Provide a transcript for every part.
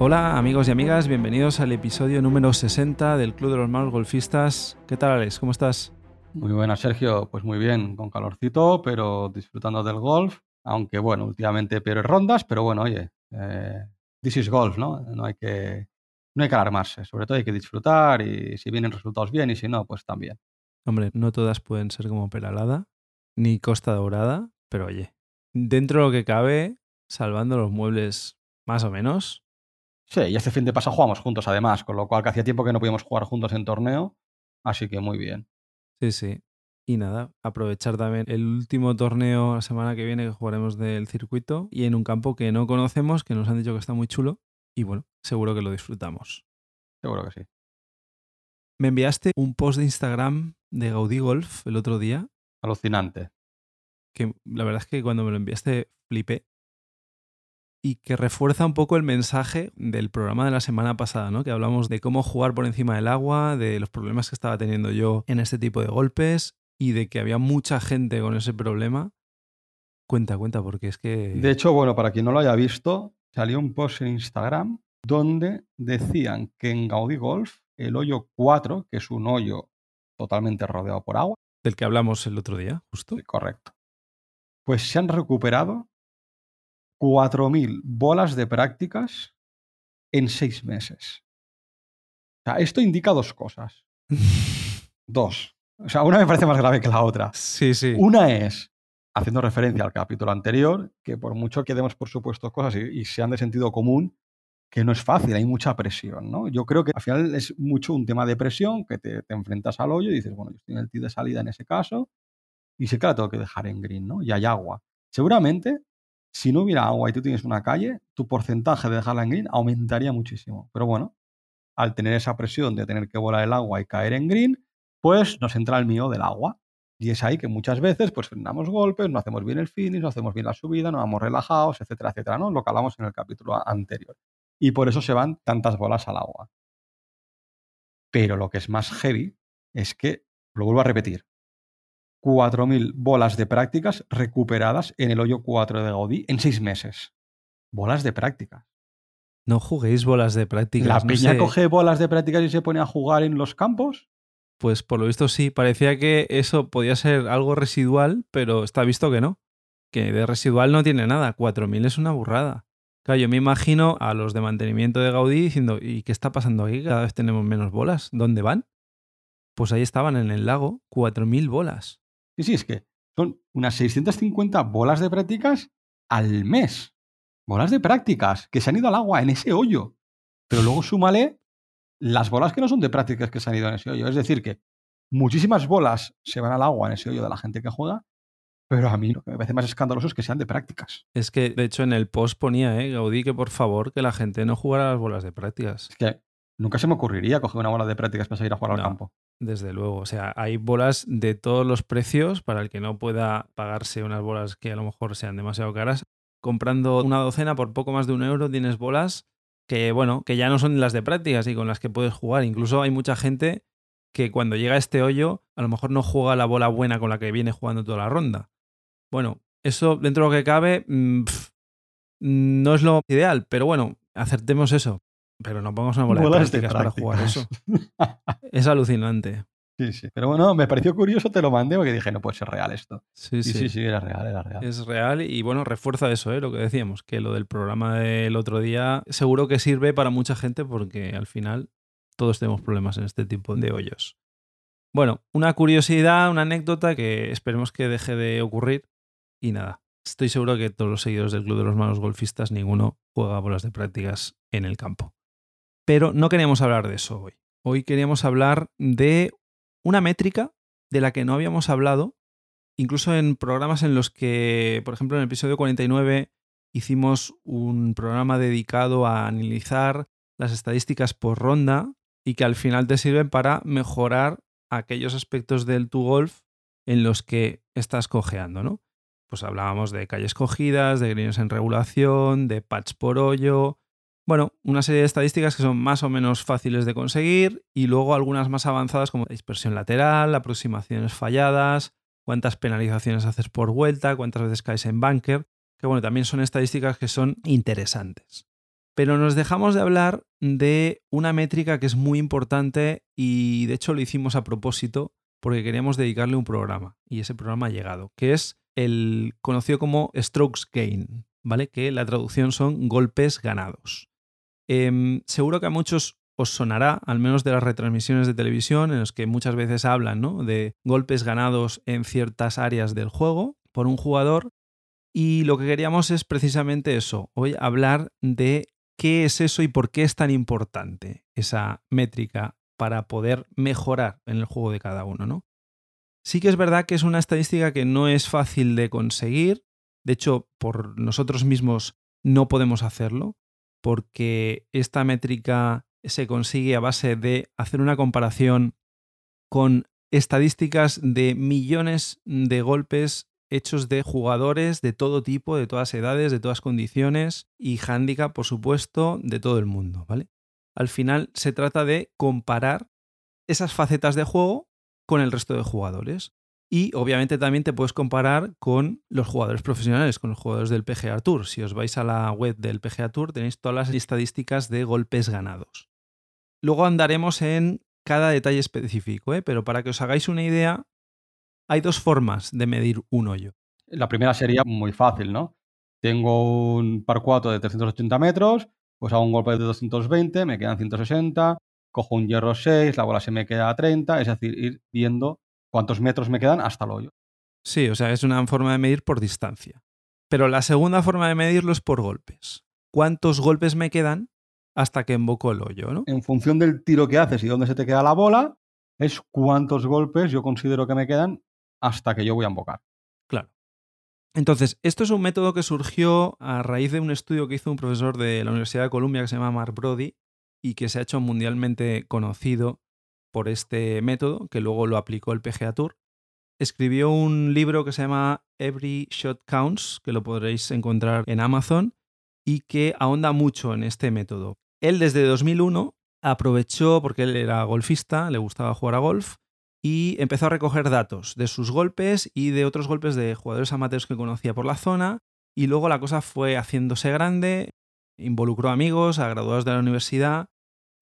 Hola amigos y amigas, bienvenidos al episodio número 60 del Club de los Malos Golfistas. ¿Qué tal Alex? ¿Cómo estás? Muy buenas Sergio, pues muy bien, con calorcito, pero disfrutando del golf, aunque bueno, últimamente peores rondas, pero bueno, oye, eh, this is golf, ¿no? No hay que no hay que alarmarse, sobre todo hay que disfrutar y si vienen resultados bien y si no, pues también. Hombre, no todas pueden ser como Peralada, ni Costa Dorada, pero oye, dentro de lo que cabe, salvando los muebles más o menos, Sí, y este fin de pasado jugamos juntos además, con lo cual que hacía tiempo que no podíamos jugar juntos en torneo, así que muy bien. Sí, sí. Y nada, aprovechar también el último torneo la semana que viene que jugaremos del circuito y en un campo que no conocemos, que nos han dicho que está muy chulo y bueno, seguro que lo disfrutamos. Seguro que sí. Me enviaste un post de Instagram de Gaudí Golf el otro día. Alucinante. Que la verdad es que cuando me lo enviaste flipé y que refuerza un poco el mensaje del programa de la semana pasada, ¿no? Que hablamos de cómo jugar por encima del agua, de los problemas que estaba teniendo yo en este tipo de golpes y de que había mucha gente con ese problema. Cuenta, cuenta, porque es que... De hecho, bueno, para quien no lo haya visto, salió un post en Instagram donde decían que en Gaudí Golf el hoyo 4, que es un hoyo totalmente rodeado por agua. Del que hablamos el otro día, justo. Sí, correcto. Pues se han recuperado 4.000 bolas de prácticas en seis meses. O sea, esto indica dos cosas. dos. O sea, una me parece más grave que la otra. Sí, sí. Una es, haciendo referencia al capítulo anterior, que por mucho que demos por supuesto cosas y, y, sean de sentido común, que no es fácil, hay mucha presión, ¿no? Yo creo que al final es mucho un tema de presión, que te, te enfrentas al hoyo y dices, bueno, yo estoy en el tee de salida en ese caso, y sé que la tengo que dejar en green, ¿no? Y hay agua. Seguramente si no hubiera agua y tú tienes una calle, tu porcentaje de dejarla en green aumentaría muchísimo. Pero bueno, al tener esa presión de tener que volar el agua y caer en green, pues nos entra el mío del agua. Y es ahí que muchas veces pues frenamos golpes, no hacemos bien el finish, no hacemos bien la subida, no vamos relajados, etcétera, etcétera, ¿no? Lo que hablamos en el capítulo anterior. Y por eso se van tantas bolas al agua. Pero lo que es más heavy es que, lo vuelvo a repetir, 4.000 bolas de prácticas recuperadas en el hoyo 4 de Gaudí en seis meses. Bolas de prácticas. No juguéis bolas de prácticas. ¿La no peña sé. coge bolas de prácticas y se pone a jugar en los campos? Pues por lo visto sí, parecía que eso podía ser algo residual, pero está visto que no. Que de residual no tiene nada. 4.000 es una burrada. Claro, yo me imagino a los de mantenimiento de Gaudí diciendo, ¿y qué está pasando aquí? Cada vez tenemos menos bolas. ¿Dónde van? Pues ahí estaban en el lago, 4.000 bolas. Sí, sí, es que son unas 650 bolas de prácticas al mes. Bolas de prácticas que se han ido al agua en ese hoyo. Pero luego súmale las bolas que no son de prácticas que se han ido en ese hoyo. Es decir, que muchísimas bolas se van al agua en ese hoyo de la gente que juega, pero a mí lo que me parece más escandaloso es que sean de prácticas. Es que, de hecho, en el post ponía, ¿eh, Gaudí, que por favor que la gente no jugara las bolas de prácticas. Es que nunca se me ocurriría coger una bola de prácticas para salir a jugar No. al campo. Desde luego, o sea, hay bolas de todos los precios para el que no pueda pagarse unas bolas que a lo mejor sean demasiado caras. Comprando una docena por poco más de un euro tienes bolas que, bueno, que ya no son las de prácticas y con las que puedes jugar. Incluso hay mucha gente que cuando llega a este hoyo a lo mejor no juega la bola buena con la que viene jugando toda la ronda. Bueno, eso dentro de lo que cabe mm, no es lo ideal, pero bueno, acertemos eso. Pero no pongamos una bola de de prácticas para jugar eso. Es alucinante. sí, sí. Pero bueno, me pareció curioso, te lo mandé porque dije, no puede ser real esto. Sí, Sí, sí. sí, sí, era real, era real. Es real y bueno, refuerza eso, ¿eh? lo que decíamos, que lo del programa del otro día seguro que sirve para mucha gente porque al final todos tenemos problemas en este tipo de hoyos. Bueno, una curiosidad, una anécdota que esperemos que deje de ocurrir y nada. Estoy seguro que todos los seguidores del Club de los Malos Golfistas, ninguno juega bolas de prácticas en el campo. Pero no queríamos hablar de eso hoy. Hoy queríamos hablar de una métrica de la que no habíamos hablado incluso en programas en los que, por ejemplo, en el episodio 49 hicimos un programa dedicado a analizar las estadísticas por ronda y que al final te sirven para mejorar aquellos aspectos del tu golf en los que estás cojeando, ¿no? Pues hablábamos de calles cogidas, de greens en regulación, de patch por hoyo, bueno, una serie de estadísticas que son más o menos fáciles de conseguir y luego algunas más avanzadas como dispersión lateral, aproximaciones falladas, cuántas penalizaciones haces por vuelta, cuántas veces caes en bunker. que bueno, también son estadísticas que son interesantes. Pero nos dejamos de hablar de una métrica que es muy importante y de hecho lo hicimos a propósito porque queríamos dedicarle un programa y ese programa ha llegado, que es el conocido como strokes gain, ¿vale? Que la traducción son golpes ganados. Em, seguro que a muchos os sonará, al menos de las retransmisiones de televisión, en los que muchas veces hablan de golpes ganados en ciertas áreas del juego por un jugador. Y lo que queríamos es precisamente eso, hoy hablar de qué es eso y por qué es tan importante esa métrica para poder mejorar en el juego de cada uno, ¿no? Sí que es verdad que es una estadística que no es fácil de conseguir, de hecho, por nosotros mismos no podemos hacerlo, porque esta métrica se consigue a base de hacer una comparación con estadísticas de millones de golpes hechos de jugadores de todo tipo, de todas edades, de todas condiciones y handicap, por supuesto, de todo el mundo, ¿vale? Al final se trata de comparar esas facetas de juego con el resto de jugadores. Y obviamente también te puedes comparar con los jugadores profesionales, con los jugadores del PGA Tour. Si os vais a la web del PGA Tour tenéis todas las estadísticas de golpes ganados. Luego andaremos en cada detalle específico, ¿eh? pero para que os hagáis una idea, hay dos formas de medir un hoyo. La primera sería muy fácil, ¿no? Tengo un par 4 de 380 metros, pues hago un golpe de 220, me quedan 160, cojo un hierro 6, la bola se me queda a 30, es decir, ir viendo cuántos metros me quedan hasta el hoyo. Sí, o sea, es una forma de medir por distancia. Pero la segunda forma de medirlo es por golpes. ¿Cuántos golpes me quedan hasta que embocó el hoyo? ¿no? En función del tiro que haces y dónde se te queda la bola, es cuántos golpes yo considero que me quedan hasta que yo voy a embocar. Claro. Entonces, esto es un método que surgió a raíz de un estudio que hizo un profesor de la Universidad de Columbia que se llama Mark Brody y que se ha hecho mundialmente conocido por este método, que luego lo aplicó el PGA Tour. Escribió un libro que se llama Every Shot Counts, que lo podréis encontrar en Amazon, y que ahonda mucho en este método. Él desde 2001 aprovechó, porque él era golfista, le gustaba jugar a golf, y empezó a recoger datos de sus golpes y de otros golpes de jugadores amateurs que conocía por la zona, y luego la cosa fue haciéndose grande, involucró amigos, a graduados de la universidad,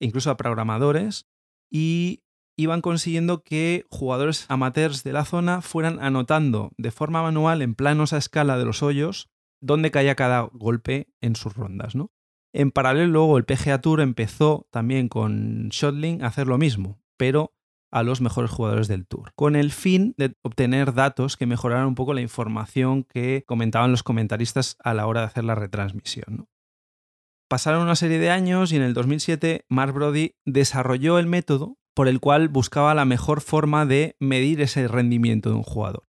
incluso a programadores, y iban consiguiendo que jugadores amateurs de la zona fueran anotando de forma manual en planos a escala de los hoyos dónde caía cada golpe en sus rondas. ¿no? En paralelo, luego el PGA Tour empezó también con Shotling a hacer lo mismo, pero a los mejores jugadores del Tour, con el fin de obtener datos que mejoraran un poco la información que comentaban los comentaristas a la hora de hacer la retransmisión. Pasaron una serie de años y en el 2007 Mark Brody desarrolló el método por el cual buscaba la mejor forma de medir ese rendimiento de un jugador.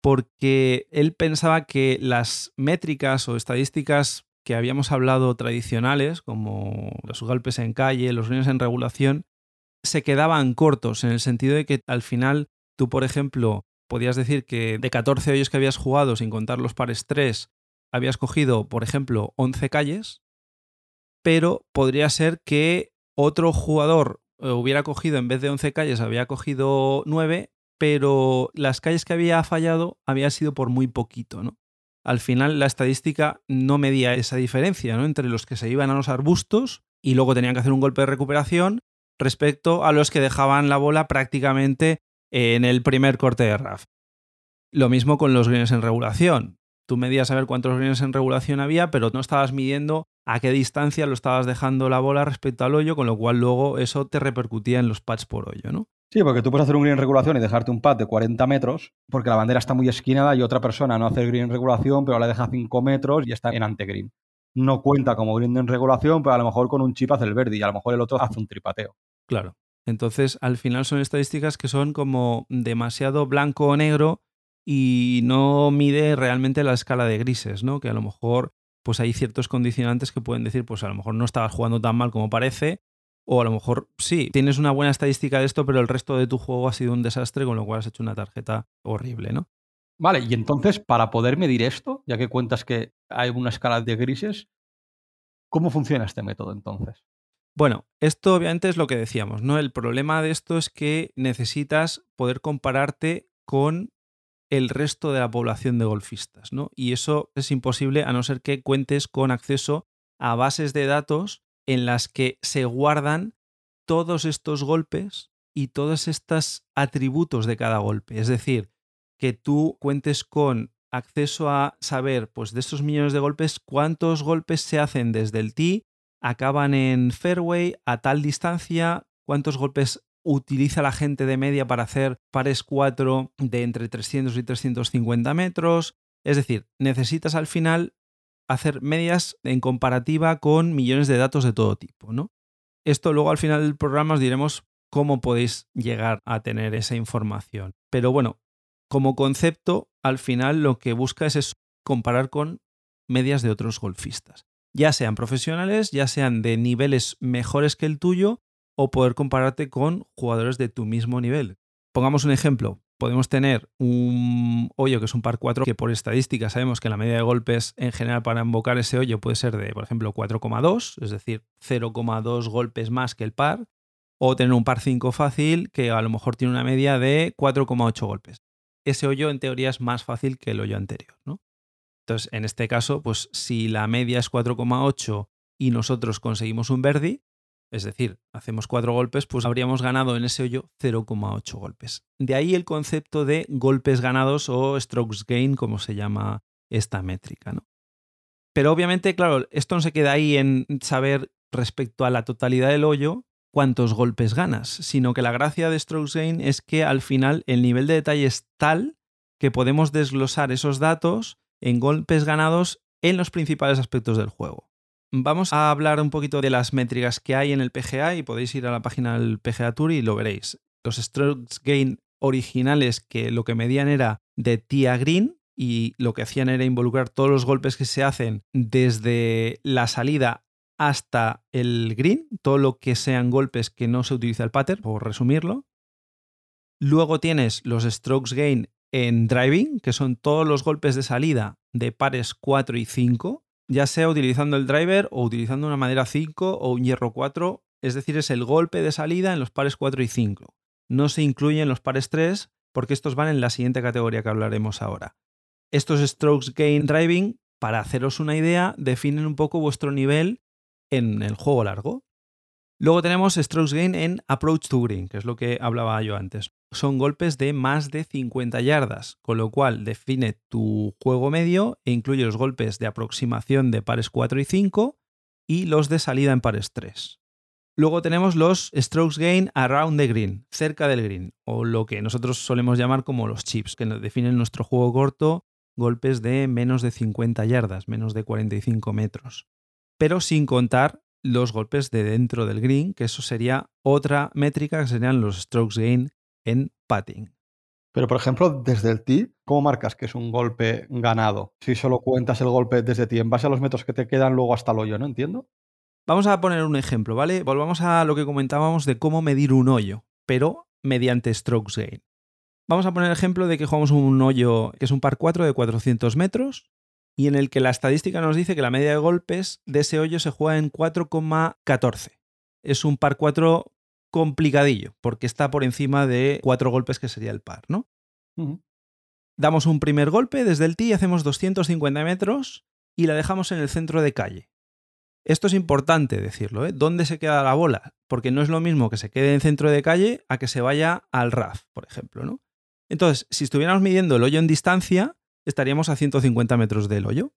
Porque él pensaba que las métricas o estadísticas que habíamos hablado tradicionales, como los golpes en calle, los ruidos en regulación, se quedaban cortos en el sentido de que al final tú, por ejemplo, podías decir que de 14 hoyos que habías jugado sin contar los pares 3, habías cogido, por ejemplo, 11 calles, pero podría ser que otro jugador eh, hubiera cogido, en vez de 11 calles, había cogido 9, pero las calles que había fallado había sido por muy poquito, ¿no? Al final la estadística no medía esa diferencia, ¿no? Entre los que se iban a los arbustos y luego tenían que hacer un golpe de recuperación respecto a los que dejaban la bola prácticamente en el primer corte de RAF. Lo mismo con los greens en regulación. Tú medías a ver cuántos greens en regulación había, pero no estabas midiendo a qué distancia lo estabas dejando la bola respecto al hoyo, con lo cual luego eso te repercutía en los pads por hoyo, ¿no? Sí, porque tú puedes hacer un green en regulación y dejarte un pad de 40 metros, porque la bandera está muy esquinada y otra persona no hace el green en regulación, pero la deja 5 metros y está en antegreen. No cuenta como green en regulación, pero a lo mejor con un chip hace el verde y a lo mejor el otro hace un tripateo. Claro. Entonces, al final son estadísticas que son como demasiado blanco o negro y no mide realmente la escala de grises, ¿no? Que a lo mejor pues hay ciertos condicionantes que pueden decir, pues a lo mejor no estabas jugando tan mal como parece, o a lo mejor sí, tienes una buena estadística de esto, pero el resto de tu juego ha sido un desastre, con lo cual has hecho una tarjeta horrible, ¿no? Vale, y entonces, para poder medir esto, ya que cuentas que hay una escala de grises, ¿cómo funciona este método entonces? Bueno, esto obviamente es lo que decíamos, ¿no? El problema de esto es que necesitas poder compararte con el resto de la población de golfistas, ¿no? Y eso es imposible a no ser que cuentes con acceso a bases de datos en las que se guardan todos estos golpes y todos estos atributos de cada golpe. Es decir, que tú cuentes con acceso a saber, pues de estos millones de golpes, cuántos golpes se hacen desde el tee, acaban en fairway a tal distancia, cuántos golpes utiliza la gente de media para hacer pares 4 de entre 300 y 350 metros. Es decir, necesitas al final hacer medias en comparativa con millones de datos de todo tipo, ¿no? Esto luego al final del programa os diremos cómo podéis llegar a tener esa información. Pero bueno, como concepto, al final lo que busca es comparar con medias de otros golfistas, ya sean profesionales, ya sean de niveles mejores que el tuyo o poder compararte con jugadores de tu mismo nivel. Pongamos un ejemplo. Podemos tener un hoyo que es un par 4 que por estadística sabemos que la media de golpes en general para invocar ese hoyo puede ser de, por ejemplo, 4,2, es decir, 0,2 golpes más que el par, o tener un par 5 fácil que a lo mejor tiene una media de 4,8 golpes ese hoyo en teoría es más fácil que el hoyo anterior, ¿no? Entonces, en este caso, pues si la media es 4,8 y nosotros conseguimos un verdi, es decir, hacemos cuatro golpes, pues habríamos ganado en ese hoyo 0,8 golpes. De ahí el concepto de golpes ganados o strokes gain, como se llama esta métrica, ¿no? Pero obviamente, claro, esto no se queda ahí en saber respecto a la totalidad del hoyo, cuántos golpes ganas, sino que la gracia de Strokes Gain es que al final el nivel de detalle es tal que podemos desglosar esos datos en golpes ganados en los principales aspectos del juego. Vamos a hablar un poquito de las métricas que hay en el PGA y podéis ir a la página del PGA Tour y lo veréis. Los Strokes Gain originales que lo que medían era de tía green y lo que hacían era involucrar todos los golpes que se hacen desde la salida hasta el green, todo lo que sean golpes que no se utiliza el pattern, por resumirlo. Luego tienes los strokes gain en driving, que son todos los golpes de salida de pares 4 y 5, ya sea utilizando el driver o utilizando una madera 5 o un hierro 4, es decir, es el golpe de salida en los pares 4 y 5. No se incluyen los pares 3 porque estos van en la siguiente categoría que hablaremos ahora. Estos strokes gain driving, para haceros una idea, definen un poco vuestro nivel en el juego largo. Luego tenemos strokes gain en approach to green, que es lo que hablaba yo antes. Son golpes de más de 50 yardas, con lo cual define tu juego medio e incluye los golpes de aproximación de pares 4 y 5 y los de salida en pares 3. Luego tenemos los strokes gain around the green, cerca del green, o lo que nosotros solemos llamar como los chips, que definen nuestro juego corto, golpes de menos de 50 yardas, menos de 45 metros pero sin contar los golpes de dentro del green, que eso sería otra métrica que serían los strokes gain en putting. Pero, por ejemplo, desde el tee, ¿cómo marcas que es un golpe ganado? Si solo cuentas el golpe desde ti, en base a los metros que te quedan luego hasta el hoyo, ¿no? Entiendo. Vamos a poner un ejemplo, ¿vale? Volvamos a lo que comentábamos de cómo medir un hoyo, pero mediante strokes gain. Vamos a poner el ejemplo de que jugamos un hoyo que es un par 4 de 400 metros y en el que la estadística nos dice que la media de golpes de ese hoyo se juega en 4,14. Es un par 4 complicadillo, porque está por encima de 4 golpes que sería el par, ¿no? Damos un primer golpe desde el tee y hacemos 250 metros y la dejamos en el centro de calle. Esto es importante decirlo, ¿eh? ¿Dónde se queda la bola? Porque no es lo mismo que se quede en centro de calle a que se vaya al RAF, por ejemplo, ¿no? Entonces, si estuviéramos midiendo el hoyo en distancia, estaríamos a 150 metros del hoyo.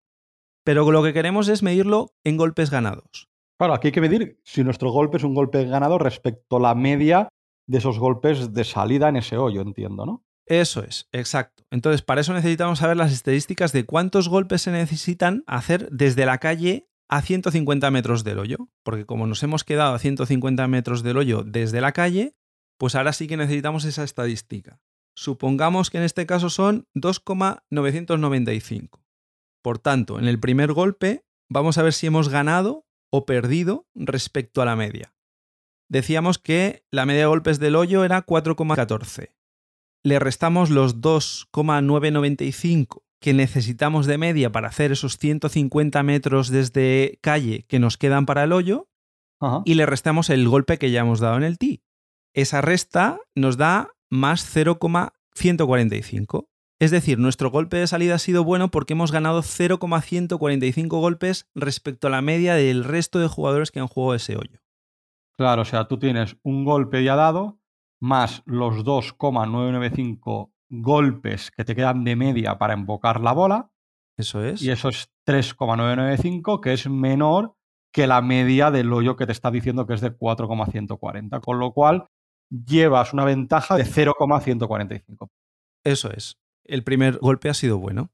Pero lo que queremos es medirlo en golpes ganados. Claro, aquí hay que medir si nuestro golpe es un golpe ganado respecto a la media de esos golpes de salida en ese hoyo, entiendo, ¿no? Eso es, exacto. Entonces, para eso necesitamos saber las estadísticas de cuántos golpes se necesitan hacer desde la calle a 150 metros del hoyo. Porque como nos hemos quedado a 150 metros del hoyo desde la calle, pues ahora sí que necesitamos esa estadística. Supongamos que en este caso son 2,995. Por tanto, en el primer golpe vamos a ver si hemos ganado o perdido respecto a la media. Decíamos que la media de golpes del hoyo era 4,14. Le restamos los 2,995 que necesitamos de media para hacer esos 150 metros desde calle que nos quedan para el hoyo y le restamos el golpe que ya hemos dado en el tee. Esa resta nos da más 0,145. Es decir, nuestro golpe de salida ha sido bueno porque hemos ganado 0,145 golpes respecto a la media del resto de jugadores que han jugado ese hoyo. Claro, o sea, tú tienes un golpe ya dado más los 2,995 golpes que te quedan de media para invocar la bola. Eso es. Y eso es 3,995, que es menor que la media del hoyo que te está diciendo que es de 4,140. Con lo cual, llevas una ventaja de 0,145. Eso es. El primer golpe ha sido bueno.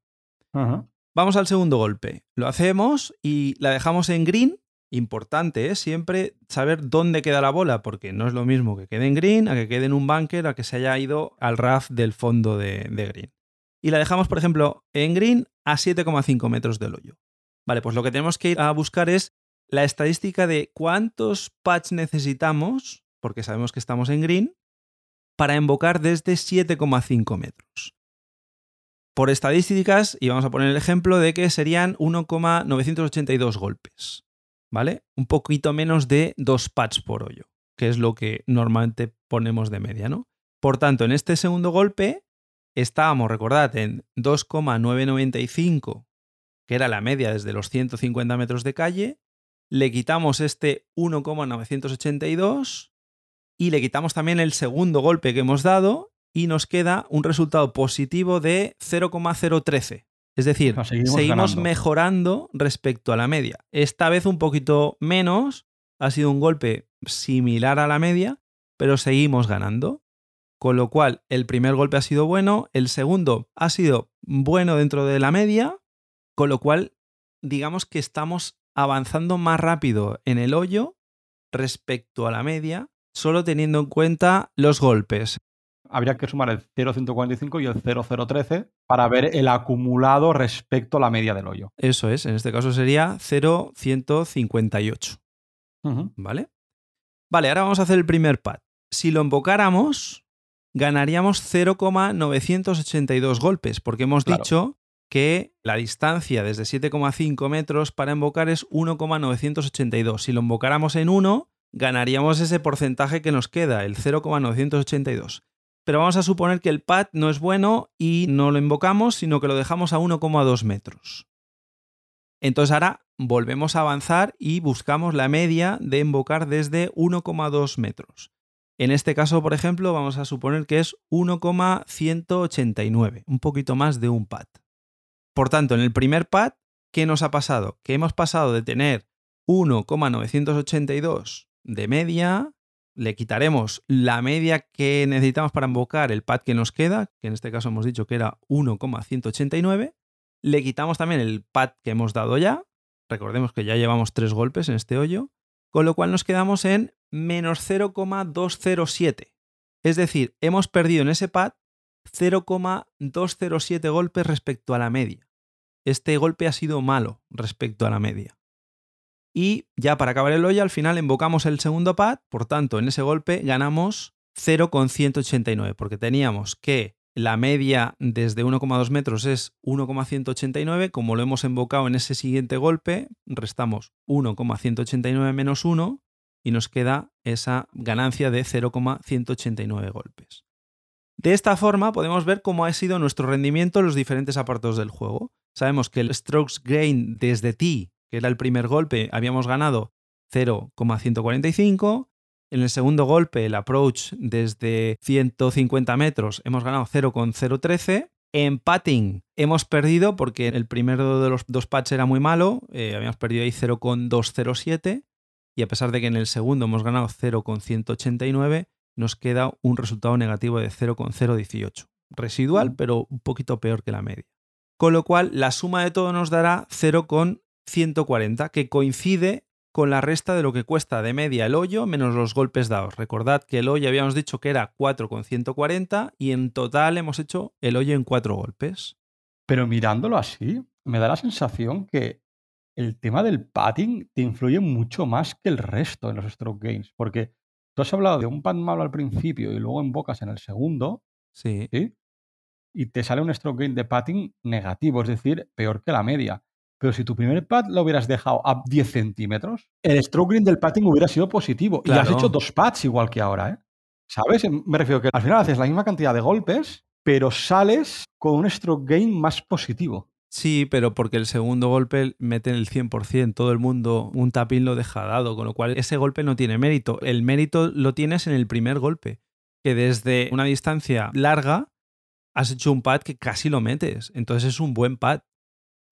Vamos al segundo golpe. Lo hacemos y la dejamos en green. Importante, ¿eh? Siempre saber dónde queda la bola, porque no es lo mismo que quede en green, a que quede en un bunker, a que se haya ido al RAF del fondo de, de green. Y la dejamos, por ejemplo, en green a 7,5 metros del hoyo. Vale, pues lo que tenemos que ir a buscar es la estadística de cuántos patch necesitamos, porque sabemos que estamos en green, para invocar desde 7,5 metros. Por estadísticas, y vamos a poner el ejemplo de que serían 1,982 golpes, ¿vale? Un poquito menos de 2 patch por hoyo, que es lo que normalmente ponemos de media, ¿no? Por tanto, en este segundo golpe estábamos, recordad, en 2,995, que era la media desde los 150 metros de calle, le quitamos este 1,982 y le quitamos también el segundo golpe que hemos dado y nos queda un resultado positivo de 0,013. Es decir, seguimos, mejorando respecto a la media. Esta vez un poquito menos, ha sido un golpe similar a la media, pero seguimos ganando. Con lo cual, el primer golpe ha sido bueno, el segundo ha sido bueno dentro de la media, con lo cual, digamos que estamos avanzando más rápido en el hoyo respecto a la media, solo teniendo en cuenta los golpes. Habría que sumar el 0,145 y el 0,013 para ver el acumulado respecto a la media del hoyo. Eso es, en este caso sería 0,158. ¿Vale? Vale, ahora vamos a hacer el primer pad. Si lo invocáramos, ganaríamos 0,982 golpes, porque hemos dicho que la distancia desde 7,5 metros para invocar es 1,982. Si lo invocáramos en 1, ganaríamos ese porcentaje que nos queda, el 0,982. Pero vamos a suponer que el pad no es bueno y no lo invocamos, sino que lo dejamos a 1,2 metros. Entonces ahora volvemos a avanzar y buscamos la media de invocar desde 1,2 metros. En este caso, por ejemplo, vamos a suponer que es 1,189, un poquito más de un pad. Por tanto, en el primer pad, ¿qué nos ha pasado? Que hemos pasado de tener 1,982 de media, le quitaremos la media que necesitamos para invocar el pad que nos queda, que en este caso hemos dicho que era 1,189, le quitamos también el pad que hemos dado ya, recordemos que ya llevamos tres golpes en este hoyo, con lo cual nos quedamos en menos 0,207. Es decir, hemos perdido en ese pad 0,207 golpes respecto a la media. Este golpe ha sido malo respecto a la media. Y ya para acabar el hoyo, al final invocamos el segundo pad, por tanto, en ese golpe ganamos 0,189, porque teníamos que la media desde 1,2 metros es 1,189, como lo hemos invocado en ese siguiente golpe, restamos 1,189 menos 1 y nos queda esa ganancia de 0,189 golpes. De esta forma podemos ver cómo ha sido nuestro rendimiento en los diferentes apartados del juego. Sabemos que el strokes gain desde T, que era el primer golpe, habíamos ganado 0,145. En el segundo golpe, el approach desde 150 metros, hemos ganado 0,013. En patting hemos perdido porque el primero de los dos patches era muy malo, eh, habíamos perdido ahí 0,207 y a pesar de que en el segundo hemos ganado 0,189, nos queda un resultado negativo de 0,018. Residual, mm. pero un poquito peor que la media. Con lo cual, la suma de todo nos dará 0,140, que coincide con la resta de lo que cuesta de media el hoyo menos los golpes dados. Recordad que el hoyo habíamos dicho que era 4,140 y en total hemos hecho el hoyo en 4 golpes. Pero mirándolo así, me da la sensación que el tema del padding te influye mucho más que el resto en los stroke games, porque Tú has hablado de un pad malo al principio y luego invocas en el segundo. Sí. Y te sale un stroke gain de padding negativo, es decir, peor que la media. Pero si tu primer pad lo hubieras dejado a 10 centímetros, el stroke gain del padding hubiera sido positivo. Y has hecho dos pads igual que ahora, ¿eh? ¿Sabes? Me refiero que al final haces la misma cantidad de golpes pero sales con un stroke gain más positivo. Sí, pero porque el segundo golpe mete en el 100%, todo el mundo un tapín lo deja dado, con lo cual ese golpe no tiene mérito. El mérito lo tienes en el primer golpe, que desde una distancia larga has hecho un pad que casi lo metes, entonces es un buen pad.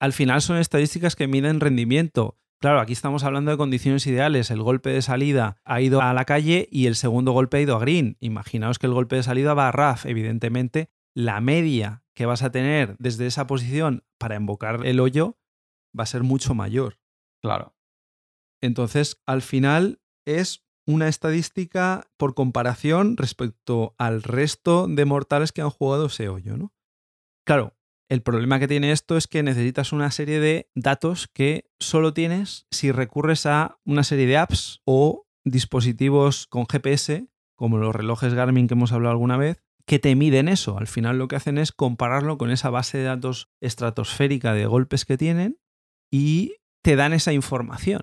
Al final son estadísticas que miden rendimiento. Claro, aquí estamos hablando de condiciones ideales. El golpe de salida ha ido a la calle y el segundo golpe ha ido a green. Imaginaos que el golpe de salida va a RAF. Evidentemente, la media que vas a tener desde esa posición para invocar el hoyo va a ser mucho mayor. Claro. Entonces, al final es una estadística por comparación respecto al resto de mortales que han jugado ese hoyo, ¿no? Claro, el problema que tiene esto es que necesitas una serie de datos que solo tienes si recurres a una serie de apps o dispositivos con GPS, como los relojes Garmin que hemos hablado alguna vez, que te miden eso. Al final lo que hacen es compararlo con esa base de datos estratosférica de golpes que tienen y te dan esa información.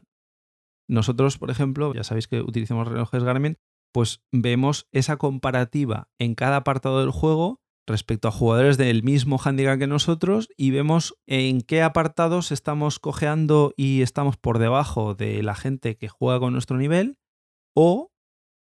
Nosotros, por ejemplo, ya sabéis que utilizamos relojes Garmin, pues vemos esa comparativa en cada apartado del juego respecto a jugadores del mismo handicap que nosotros y vemos en qué apartados estamos cojeando y estamos por debajo de la gente que juega con nuestro nivel o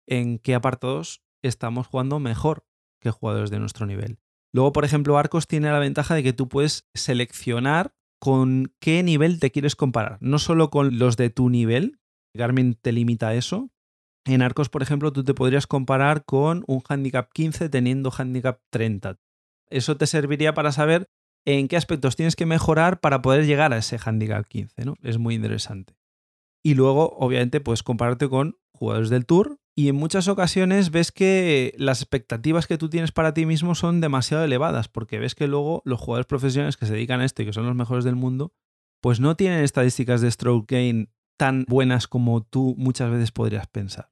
en qué apartados estamos jugando mejor que jugadores de nuestro nivel. Luego, por ejemplo, Arcos tiene la ventaja de que tú puedes seleccionar con qué nivel te quieres comparar, no solo con los de tu nivel, Garmin te limita a eso. En Arcos, por ejemplo, tú te podrías comparar con un handicap 15 teniendo handicap 30. Eso te serviría para saber en qué aspectos tienes que mejorar para poder llegar a ese handicap 15, ¿no? Es muy interesante. Y luego, obviamente, puedes compararte con jugadores del Tour y en muchas ocasiones ves que las expectativas que tú tienes para ti mismo son demasiado elevadas, porque ves que luego los jugadores profesionales que se dedican a esto y que son los mejores del mundo, pues no tienen estadísticas de stroke gain tan buenas como tú muchas veces podrías pensar.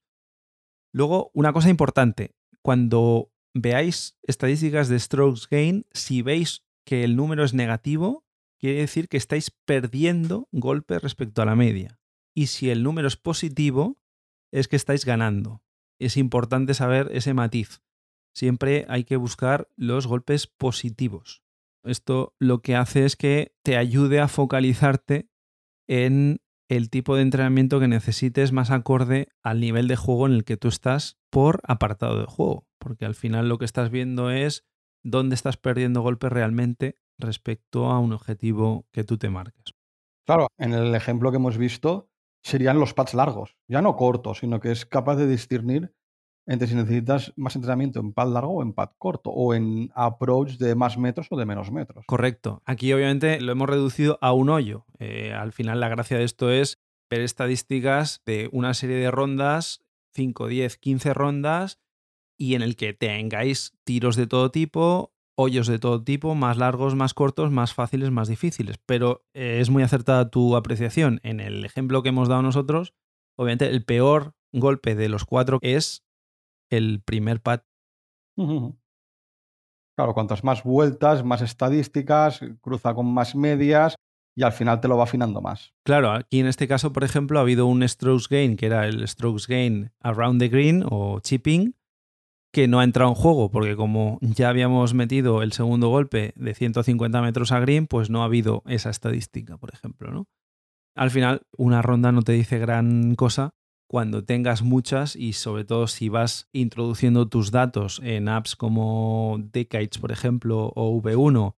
Luego, una cosa importante, cuando veáis estadísticas de strokes gain, si veis que el número es negativo, quiere decir que estáis perdiendo golpes respecto a la media. Y si el número es positivo, es que estáis ganando. Es importante saber ese matiz. Siempre hay que buscar los golpes positivos. Esto lo que hace es que te ayude a focalizarte en el tipo de entrenamiento que necesites más acorde al nivel de juego en el que tú estás por apartado de juego. Porque al final lo que estás viendo es dónde estás perdiendo golpes realmente respecto a un objetivo que tú te marques. Claro, en el ejemplo que hemos visto, serían los pads largos, ya no cortos, sino que es capaz de discernir entre si necesitas más entrenamiento en pad largo o en pad corto, o en approach de más metros o de menos metros. Correcto. Aquí obviamente lo hemos reducido a un hoyo. Eh, al final la gracia de esto es ver estadísticas de una serie de rondas, 5, 10, 15 rondas, y en el que tengáis tiros de todo tipo, hoyos de todo tipo, más largos, más cortos, más fáciles, más difíciles. Pero eh, es muy acertada tu apreciación. En el ejemplo que hemos dado nosotros, obviamente el peor golpe de los cuatro es el primer pad. Claro, cuantas más vueltas, más estadísticas, cruza con más medias y al final te lo va afinando más. Claro, aquí en este caso, por ejemplo, ha habido un strokes gain, que era el strokes gain around the green o chipping, que no ha entrado en juego, porque como ya habíamos metido el segundo golpe de 150 metros a green, pues no ha habido esa estadística, por ejemplo, ¿no? Al final, una ronda no te dice gran cosa cuando tengas muchas y sobre todo si vas introduciendo tus datos en apps como Decades, por ejemplo, o V1,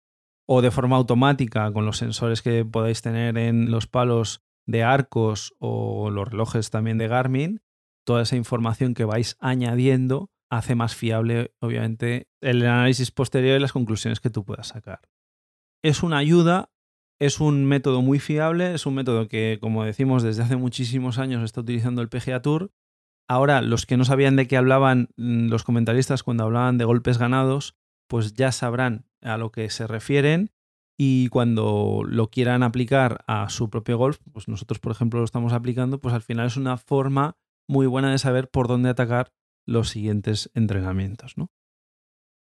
o de forma automática con los sensores que podáis tener en los palos de arcos o los relojes también de Garmin, toda esa información que vais añadiendo hace más fiable, obviamente, el análisis posterior y las conclusiones que tú puedas sacar. Es una ayuda, es un método muy fiable, es un método que, como decimos, desde hace muchísimos años está utilizando el PGA Tour. Ahora, los que no sabían de qué hablaban mm, los comentaristas cuando hablaban de golpes ganados, pues ya sabrán a lo que se refieren y cuando lo quieran aplicar a su propio golf, pues nosotros, por ejemplo, lo estamos aplicando, pues al final es una forma muy buena de saber por dónde atacar los siguientes entrenamientos. ¿no?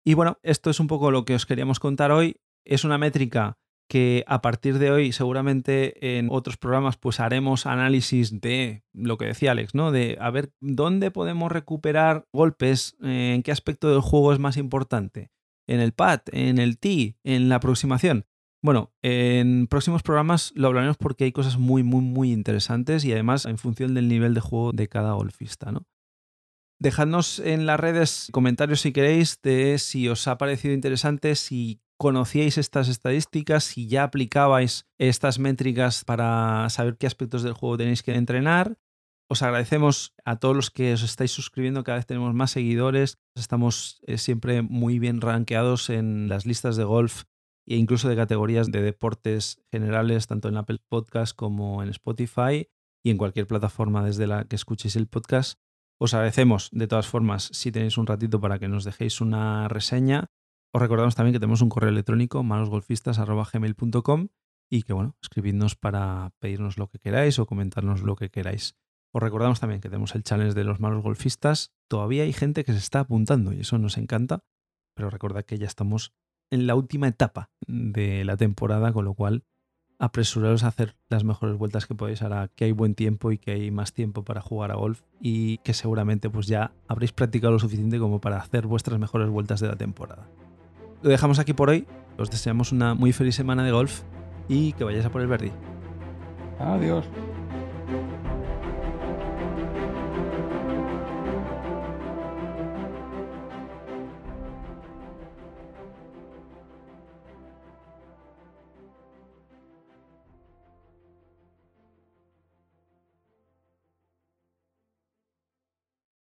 Y bueno, esto es un poco lo que os queríamos contar hoy. Es una métrica que a partir de hoy seguramente en otros programas pues haremos análisis de lo que decía Alex, ¿no? De a ver dónde podemos recuperar golpes, en qué aspecto del juego es más importante. en el pad, en el tee, en la aproximación. Bueno, en próximos programas lo hablaremos porque hay cosas muy, muy, muy interesantes y además en función del nivel de juego de cada golfista, ¿no? Dejadnos en las redes comentarios si queréis de si os ha parecido interesante, si conocíais estas estadísticas, si ya aplicabais estas métricas para saber qué aspectos del juego tenéis que entrenar. Os agradecemos a todos los que os estáis suscribiendo, cada vez tenemos más seguidores, estamos eh, siempre muy bien rankeados en las listas de golf e incluso de categorías de deportes generales, tanto en Apple Podcast como en Spotify y en cualquier plataforma desde la que escuchéis el podcast. Os agradecemos de todas formas si tenéis un ratito para que nos dejéis una reseña. Os recordamos también que tenemos un correo electrónico manosgolfistas.gmail.com y que bueno, escribidnos para pedirnos lo que queráis o comentarnos lo que queráis. Os recordamos también que tenemos el challenge de los malos golfistas. Todavía hay gente que se está apuntando y eso nos encanta, pero recordad que ya estamos en la última etapa de la temporada, con lo cual apresuraros a hacer las mejores vueltas que podéis ahora que hay buen tiempo y que hay más tiempo para jugar a golf y que seguramente pues ya habréis practicado lo suficiente como para hacer vuestras mejores vueltas de la temporada. Lo dejamos aquí por hoy, os deseamos una muy feliz semana de golf y que vayáis a por el verde. Adiós.